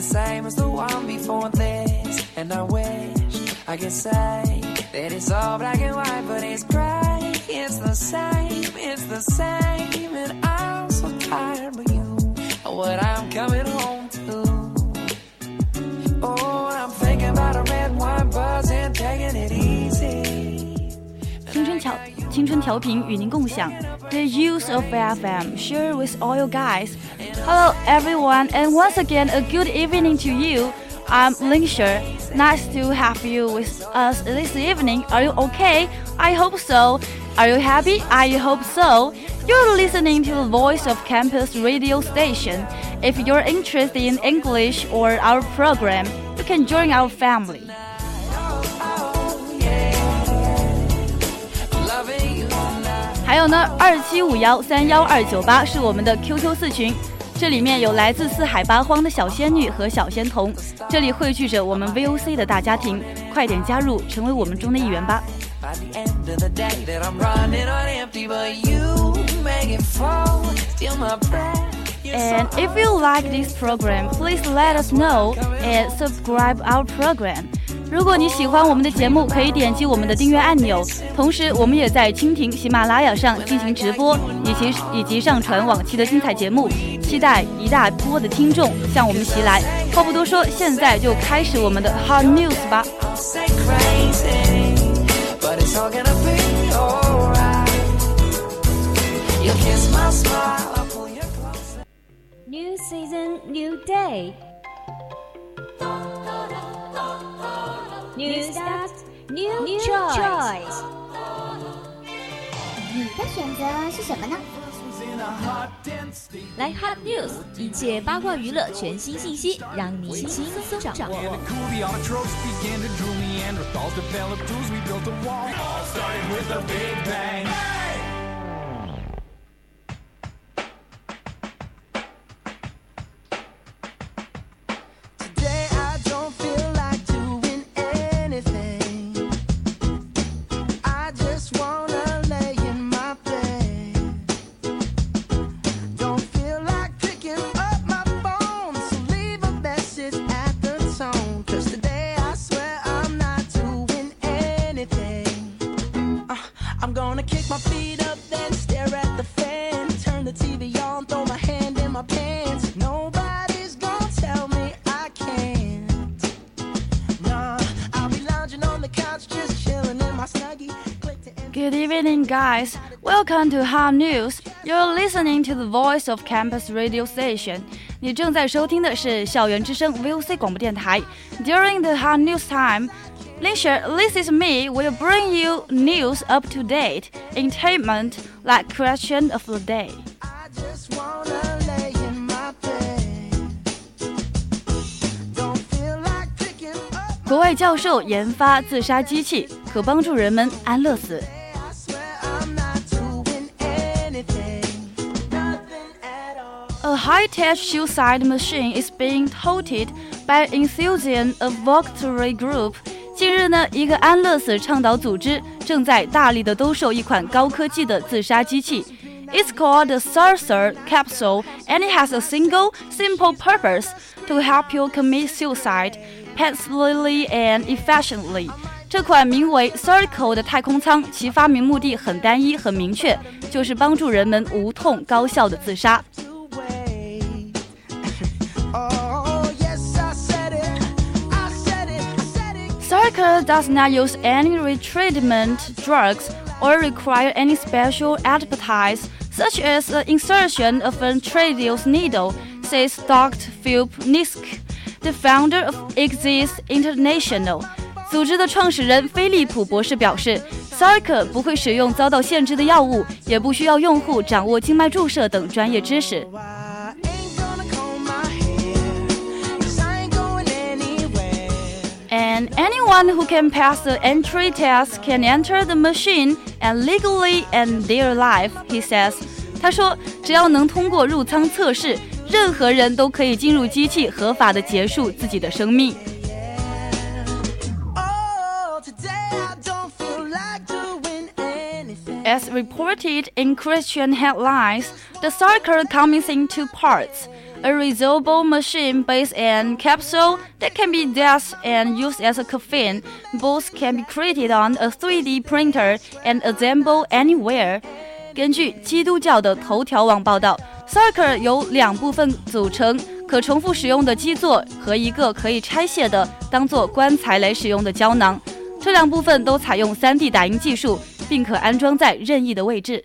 same as the one before this. And I wish I could say that it's all black and white, but it's gray. It's the same, it's the same. And I'm so tired of you, what I'm coming home to. Oh, I'm thinking about a red wine buzz and taking it easy. 青春调青春调频与您共享，The use of FM share with all you guys. Hello everyone, and once again a good evening to you. I'm Ling Sher. Nice to have you with us this evening. Are you okay? I hope so. Are you happy? I hope so. You're listening to the voice of campus radio station. If you're interested in English or our program, you can join our family. 还有呢，二七五幺三幺二九八是我们的 QQ 四群， 这里面有来自四海八荒的小仙女和小仙童，这里汇聚着我们 VOC 的大家庭，快点加入，成为我们中的一员吧。And if you like this program, please let us know and subscribe our program. 如果你喜欢我们的节目，可以点击我们的订阅按钮。同时，我们也在蜻蜓、喜马拉雅上进行直播，以及以及上传往期的精彩节目。期待一大波的听众向我们袭来。话不多说，现在就开始我们的 Hot News 吧。New season, new day. New start, new choice。你的选择是什么呢？来 Hot News，一切八卦娱乐全新信息，让你轻松掌握。guys. Welcome to Hot News. You're listening to the voice of campus radio station. 你正在收听的是校园之声 VOC 广播电台。During the Hot News time, Linsher, this is me, will bring you news up to date, entertainment like question of the day. 国外教授研发自杀机器，可帮助人们安乐死。 high-tech suicide machine is being touted by enthusiasts of Victory Group。近日呢，一个安乐死倡导组织正在大力的兜售一款高科技的自杀机器。It's called the Saucer Capsule, and it has a single, simple purpose to help you commit suicide peacefully and efficiently. 这款名为 Circle 的太空舱，其发明目的很单一、很明确，就是帮助人们无痛高效的自杀。 America does not use any retreatment drugs or require any special advertise, such as the insertion of a tracheal needle, says Dr. Philip Nitschke, the founder of Exit International. 组织的创始人菲利普博士表示 s a r c 不会使用遭到限制的药物，也不需要用户掌握静脉注射等专业知识。And anyone who can pass the entry test can enter the machine and legally end their life, he says. 他说，只要能通过入仓测试，任何人都可以进入机器，合法的结束自己的生命。As reported in Christian headlines, the cycle comes in two parts. A reusable machine based on capsule that can be dashed and used as a coffin. Both can be created on a 3D printer and assembled anywhere. 根据基督教的头条网报道，Circle 由两部分组成：可重复使用的基座和一个可以拆卸的、当做棺材来使用的胶囊。这两部分都采用 3D 打印技术，并可安装在任意的位置。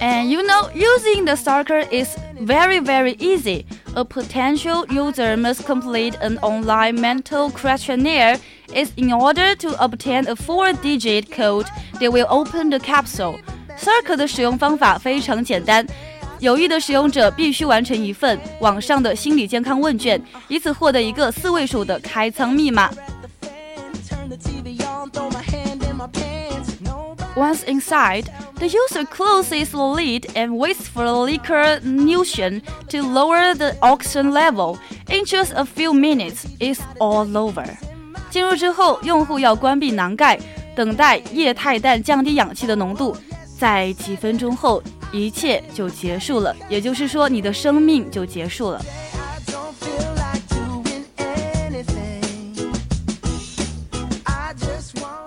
And you know, using the Cycle is very, very easy. A potential user must complete an online mental questionnaire is in order to obtain a four-digit code that will open the capsule. Circle 的使用方法非常简单，有意的使用者必须完成一份网上的心理健康问卷，以此获得一个四位数的开仓密码。Once inside, the user closes the lid and waits for the liquor emulsion to lower the oxygen level. In just a few minutes, it's all over. 进入之后，用户要关闭囊盖，等待液态氮降低氧气的浓度。在几分钟后，一切就结束了，也就是说，你的生命就结束了。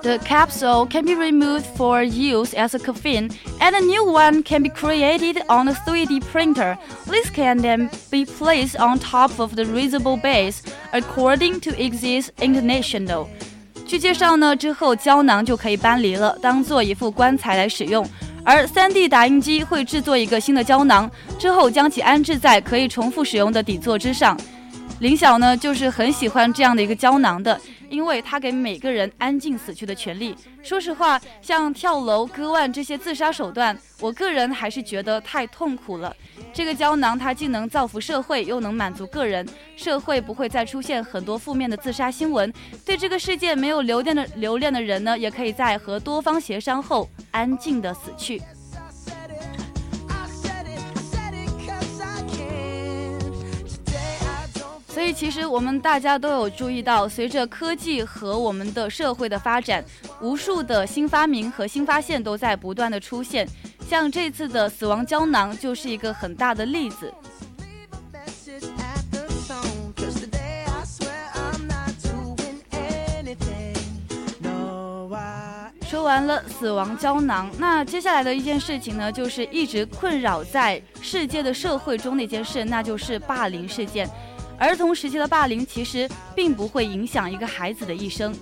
The capsule can be removed for use as a coffin, and a new one can be created on a 3D printer. This can then be placed on top of the reusable base, according to Exit International. 据介绍呢，之后胶囊就可以搬离了，当做一副棺材来使用。而 3D 打印机会制作一个新的胶囊，之后将其安置在可以重复使用的底座之上。林晓呢，就是很喜欢这样的一个胶囊的。因为他给每个人安静死去的权利。说实话，像跳楼、割腕这些自杀手段，我个人还是觉得太痛苦了。这个胶囊它既能造福社会，又能满足个人，社会不会再出现很多负面的自杀新闻。对这个世界没有留恋的留恋的人呢，也可以在和多方协商后安静的死去。所以，其实我们大家都有注意到，随着科技和我们的社会的发展，无数的新发明和新发现都在不断的出现。像这次的死亡胶囊就是一个很大的例子。说完了死亡胶囊，那接下来的一件事情呢，就是一直困扰在世界的社会中的一件事，那就是霸凌事件。儿童时期的霸凌其实并不会影响一个孩子的一生。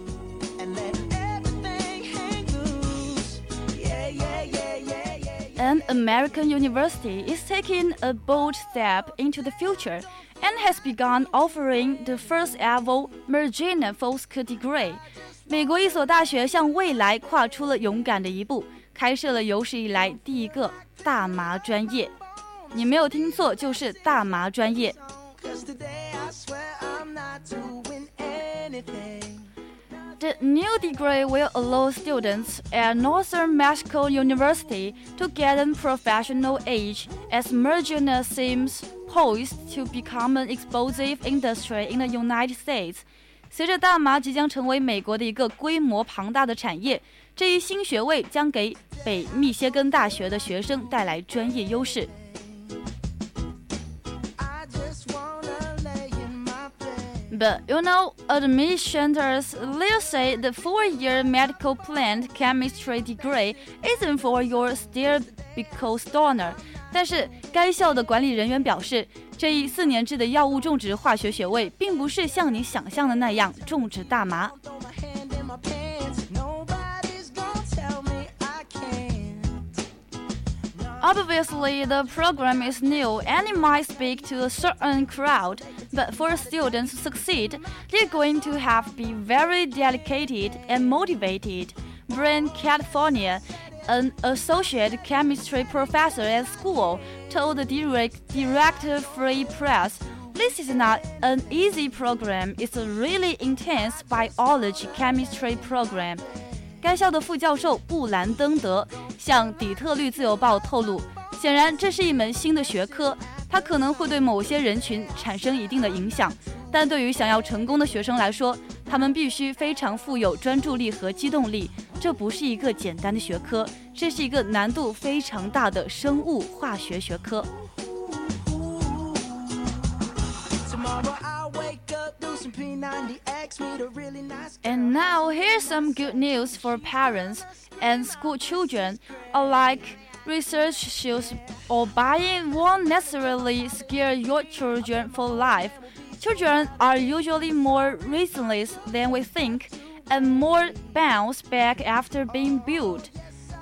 An American university is taking a bold step into the future and has begun offering the first ever Margina Fosk degree. 美国一所大学向未来跨出了勇敢的一步，开设了有史以来第一个大麻专业。你没有听错，就是大麻专业。 The new degree will allow students at Northern Michigan University to gain professional edge as marijuana seems poised to become an explosive industry in the United States. 随着大麻即将成为美国的一个规模庞大的产业，这一新学位将给北密歇根大学的学生带来专业优势。But you know, admissions will say the four-year medical plant chemistry degree isn't for your stereotypical stoner。但是该校的管理人员表示，这一四年制的药物种植化学学位并不是像你想象的那样种植大麻。 Obviously, the program is new and it might speak to a certain crowd, But for students to succeed, they're going to have to be very dedicated and motivated. Brandon Canfield, an associate chemistry professor at school, told the direct, Detroit Free Press, this is not an easy program, it's a really intense biology chemistry program. 该校的副教授布兰登德向底特律自由报透露，显然这是一门新的学科，它可能会对某些人群产生一定的影响，但对于想要成功的学生来说，他们必须非常富有专注力和机动力。这不是一个简单的学科，这是一个难度非常大的生物化学学科。And now here's some good news for parents and school children alike. Research shows or buying won't necessarily scare your children for life. Children are usually more resilient than we think and more bounce back after being built.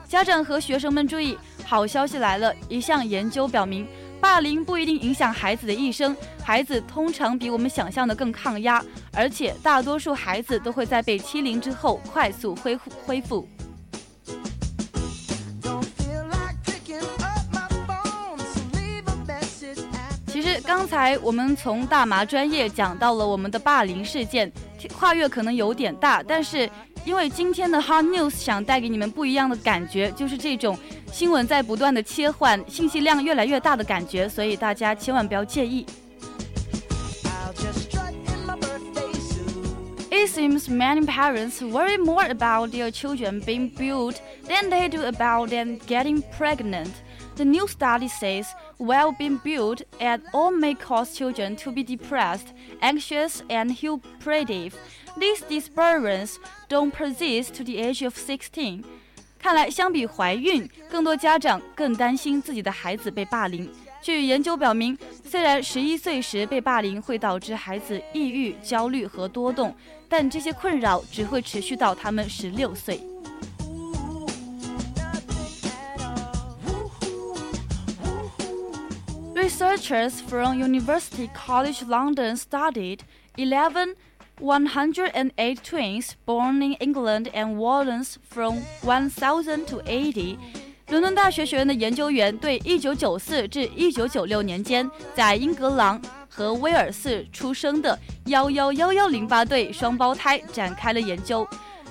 家长和学生们注意，好消息来了！一项研究表明。霸凌不一定影响孩子的一生，孩子通常比我们想象的更抗压，而且大多数孩子都会在被欺凌之后快速恢复恢复。刚才我们从大麻专业讲到了我们的霸凌事件，跨越可能有点大，但是。因为今天的 Hot News 想带给你们不一样的感觉，就是这种新闻在不断的切换，信息量越来越大的感觉，所以大家千万不要介意。It seems many parents worry more about their children being built than they do about them getting pregnant. The new study says while being built at all may cause children to be depressed, anxious, and hyperactive. These disturbances don't persist to the age of sixteen。看来，相比怀孕，更多家长更担心自己的孩子被霸凌。据研究表明，虽然十一岁时被霸凌会导致孩子抑郁、焦虑和多动，但这些困扰只会持续到他们十六岁。 Researchers from University College London studied 11 108 twins born in England and Wales from 1000 to 80。伦敦大学学院的研究员对1994至1996年间在英格兰和威尔士出生的111108对双胞胎展开了研究。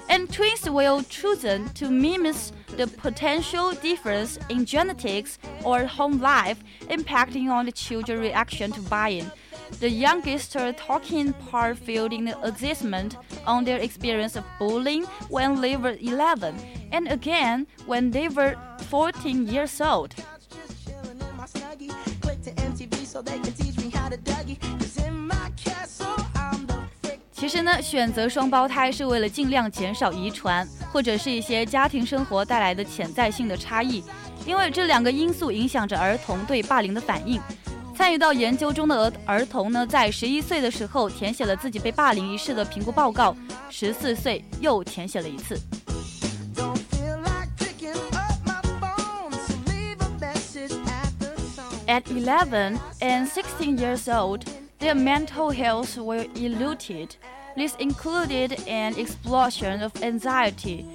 And twins were chosen to mimic the potential difference in genetics or home life impacting on the children's reaction to buying. The youngest talking part in the assessment on their experience of bullying when they were 11 and again when they were 14 years old. 其实呢，选择双胞胎是为了尽量减少遗传或者是一些家庭生活带来的潜在性的差异，因为这两个因素影响着儿童对霸凌的反应。参与到研究中的儿儿童呢，在十一岁的时候填写了自己被霸凌一事的评估报告，十四岁又填写了一次。At 11 and 16 years old, their mental health were eluded. This included an explosion of anxiety,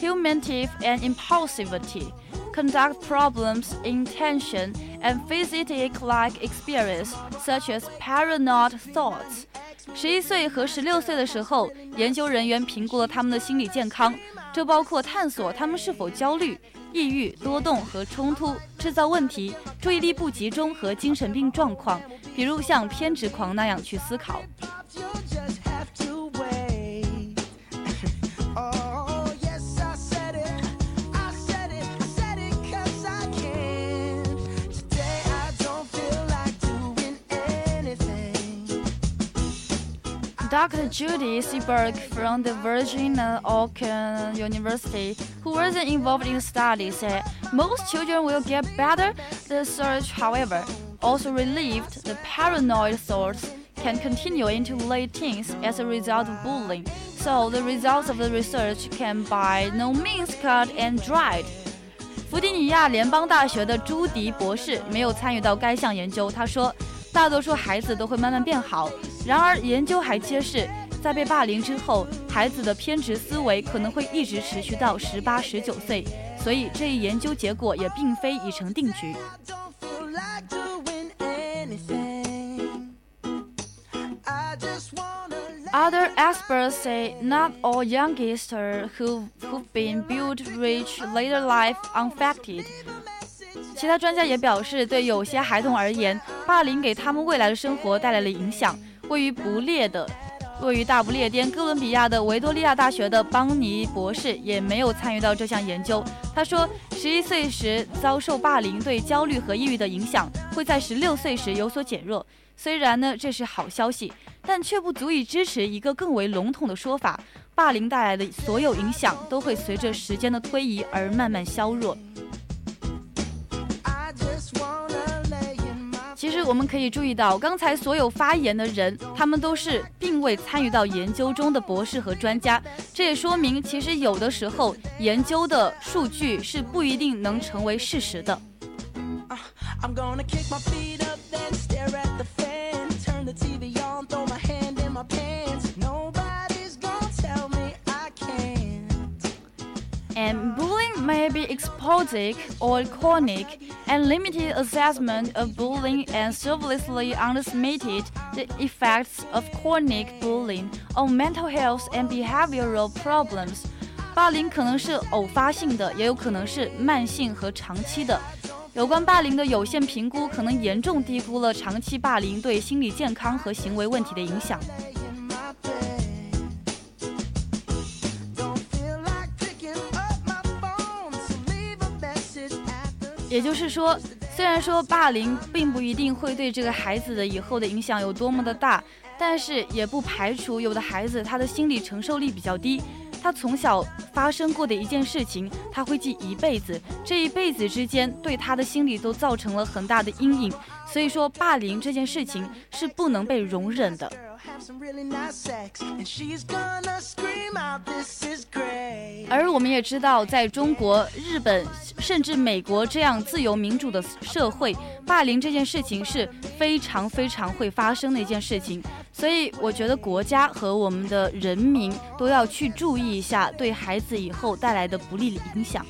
humanity, and impulsivity conduct problems intention and physitic-like experience, such as paranoid thoughts. 十一岁和十六岁的时候，研究人员评估了他们的心理健康，这包括探索他们是否焦虑、 抑郁、多动和冲突、制造问题、注意力不集中和精神病状况，比如像偏执狂那样去思考。Dr. Judy Seberg from the Virginia Oak University, who wasn't involved in the study, said most children will get better. The research, however, also relieved the paranoid thoughts can continue into late teens as a result of bullying. So the results of the research can by no means cut and dried. 弗吉尼亚联邦大学的朱迪博士没有参与到该项研究。他说，大多数孩子都会慢慢变好。然而，研究还揭示， 在被霸凌之后，孩子的偏执思维可能会一直持续到十八、十九岁。所以，这一研究结果也并非已成定局。Other experts say not all youngsters who who've been built reach later life unaffected。其他专家也表示，对有些孩童而言，霸凌给他们未来的生活带来了影响。位于不列的，位于大不列颠哥伦比亚的维多利亚大学的邦尼博士也没有参与到这项研究。他说，十一岁时遭受霸凌对焦虑和抑郁的影响会在十六岁时有所减弱。虽然呢，这是好消息。但却不足以支持一个更为笼统的说法：霸凌带来的所有影响都会随着时间的推移而慢慢削弱。其实我们可以注意到，刚才所有发言的人，他们都是并未参与到研究中的博士和专家。这也说明，其实有的时候研究的数据是不一定能成为事实的。And bullying may be episodic or chronic, and limited assessment of bullying and seriously underestimated the effects of chronic bullying on mental health and behavioral problems. 霸凌可能是偶发性的，也有可能是慢性和长期的。有关霸凌的有限评估，可能严重低估了长期霸凌对心理健康和行为问题的影响。 也就是说，虽然说霸凌并不一定会对这个孩子的以后的影响有多么的大，但是也不排除有的孩子他的心理承受力比较低，他从小发生过的一件事情他会记一辈子，这一辈子之间对他的心理都造成了很大的阴影，所以说霸凌这件事情是不能被容忍的。而我们也知道，在中国、日本甚至美国这样自由民主的社会，霸凌这件事情是非常非常会发生的一件事情。所以，我觉得国家和我们的人民都要去注意一下对孩子以后带来的不利影响。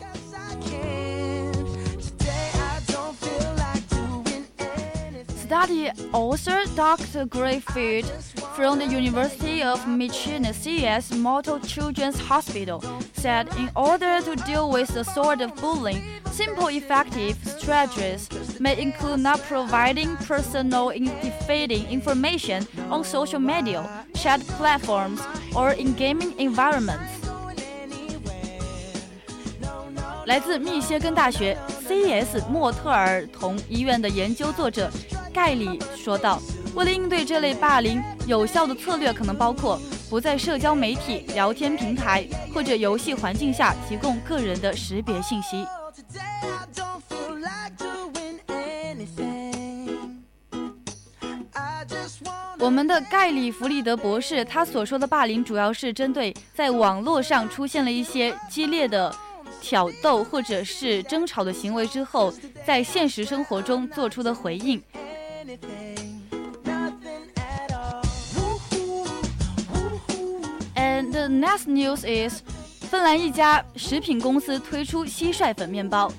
study author Dr. Gary Freed from the University of Michigan CS Mott Children's Hospital said in order to deal with the sort of bullying, simple effective strategies may include not providing personal defeating information on social media, chat platforms, or in gaming environments. 来自密歇根大学 CES 莫特尔同医院的研究作者盖里说道：“为了应对这类霸凌，有效的策略可能包括不在社交媒体、聊天平台或者游戏环境下提供个人的识别信息。”我们的盖里弗里德博士他所说的霸凌，主要是针对在网络上出现了一些激烈的。挑逗或者是争吵的行为之后，在现实生活中做出的回应。And the next news is，芬兰一家食品公司推出蟋蟀粉面包。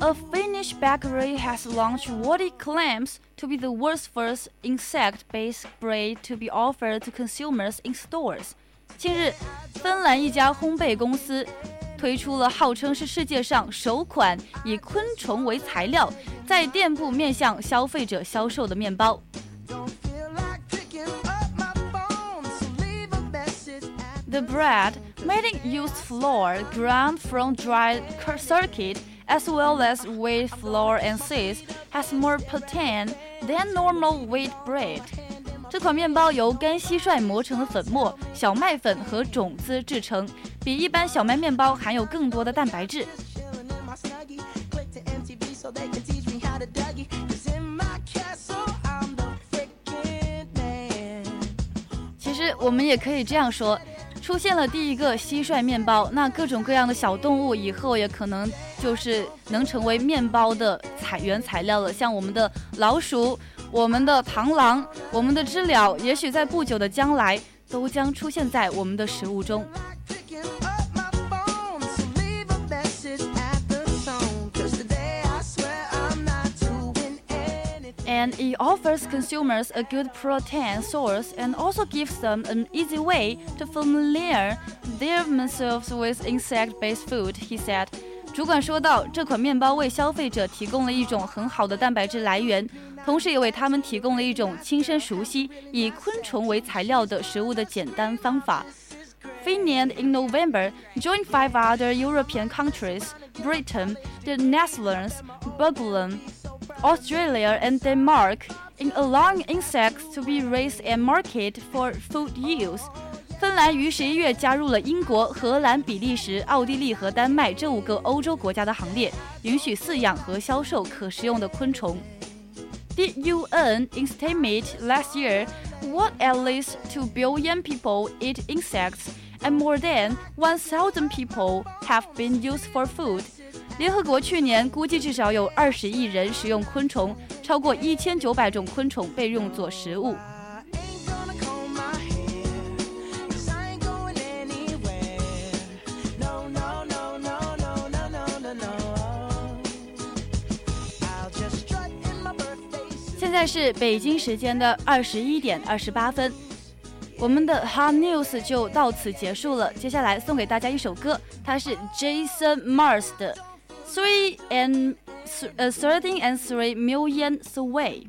A Finnish bakery has launched what it claims to be the world's first insect-based bread to be offered to consumers in stores。近日，芬兰一家烘焙公司。 推出了号称是世界上首款以昆虫为材料，在店铺面向消费者销售的面包。The bread, made in used flour ground from dried circuit, as well as wheat flour and seeds, has more protein than normal wheat bread. 这款面包由干蟋蟀磨成的粉末、小麦粉和种子制成， 比一般小麦面包含有更多的蛋白质。其实我们也可以这样说：出现了第一个蟋蟀面包，那各种各样的小动物以后也可能就是能成为面包的材原材料了。像我们的老鼠、我们的螳螂、我们的知了，也许在不久的将来都将出现在我们的食物中。and it offers consumers a good protein source and also gives them an easy way to familiar themselves with insect-based food, he said. 主管说道：“这款面包为消费者提供了一种很好的蛋白质来源，同时也为他们提供了一种亲身熟悉以昆虫为材料的食物的简单方法。” Finland in November joined five other European countries, Britain, the Netherlands, Belgium, Australia and Denmark in allowing insects to be raised and marketed for food use。芬兰于十一月加入了英国、荷兰、比利时、奥地利和丹麦这五个欧洲国家的行列，允许饲养和销售可食用的昆虫。The UN estimated last year what at least 2 billion people eat insects and more than 1,000 people have been used for food. 联合国去年估计至少有二十亿人食用昆虫，超过一千九百种昆虫被用作食物。现在是北京时间的二十一点二十八分，我们的 Hot News 就到此结束了。接下来送给大家一首歌，它是 Jason Mars 的。three and uh, thirteen and three million away.